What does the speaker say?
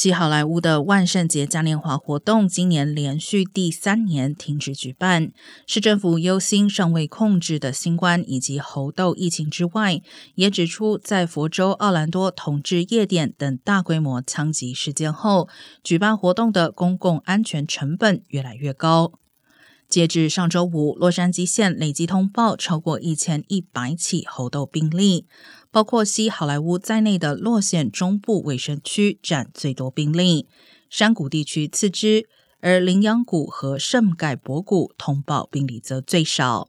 西好莱坞的万圣节嘉年华活动今年连续第三年停止举办。市政府忧心尚未控制的新冠以及猴痘疫情之外，也指出在佛州、奥兰多统治夜店等大规模枪击事件后，举办活动的公共安全成本越来越高。截至上周五，洛杉矶县累计通报超过一千一百起猴痘病例，包括西好莱坞在内的洛县中部卫生区占最多病例，山谷地区次之，而羚羊谷和圣盖博谷通报病例则最少。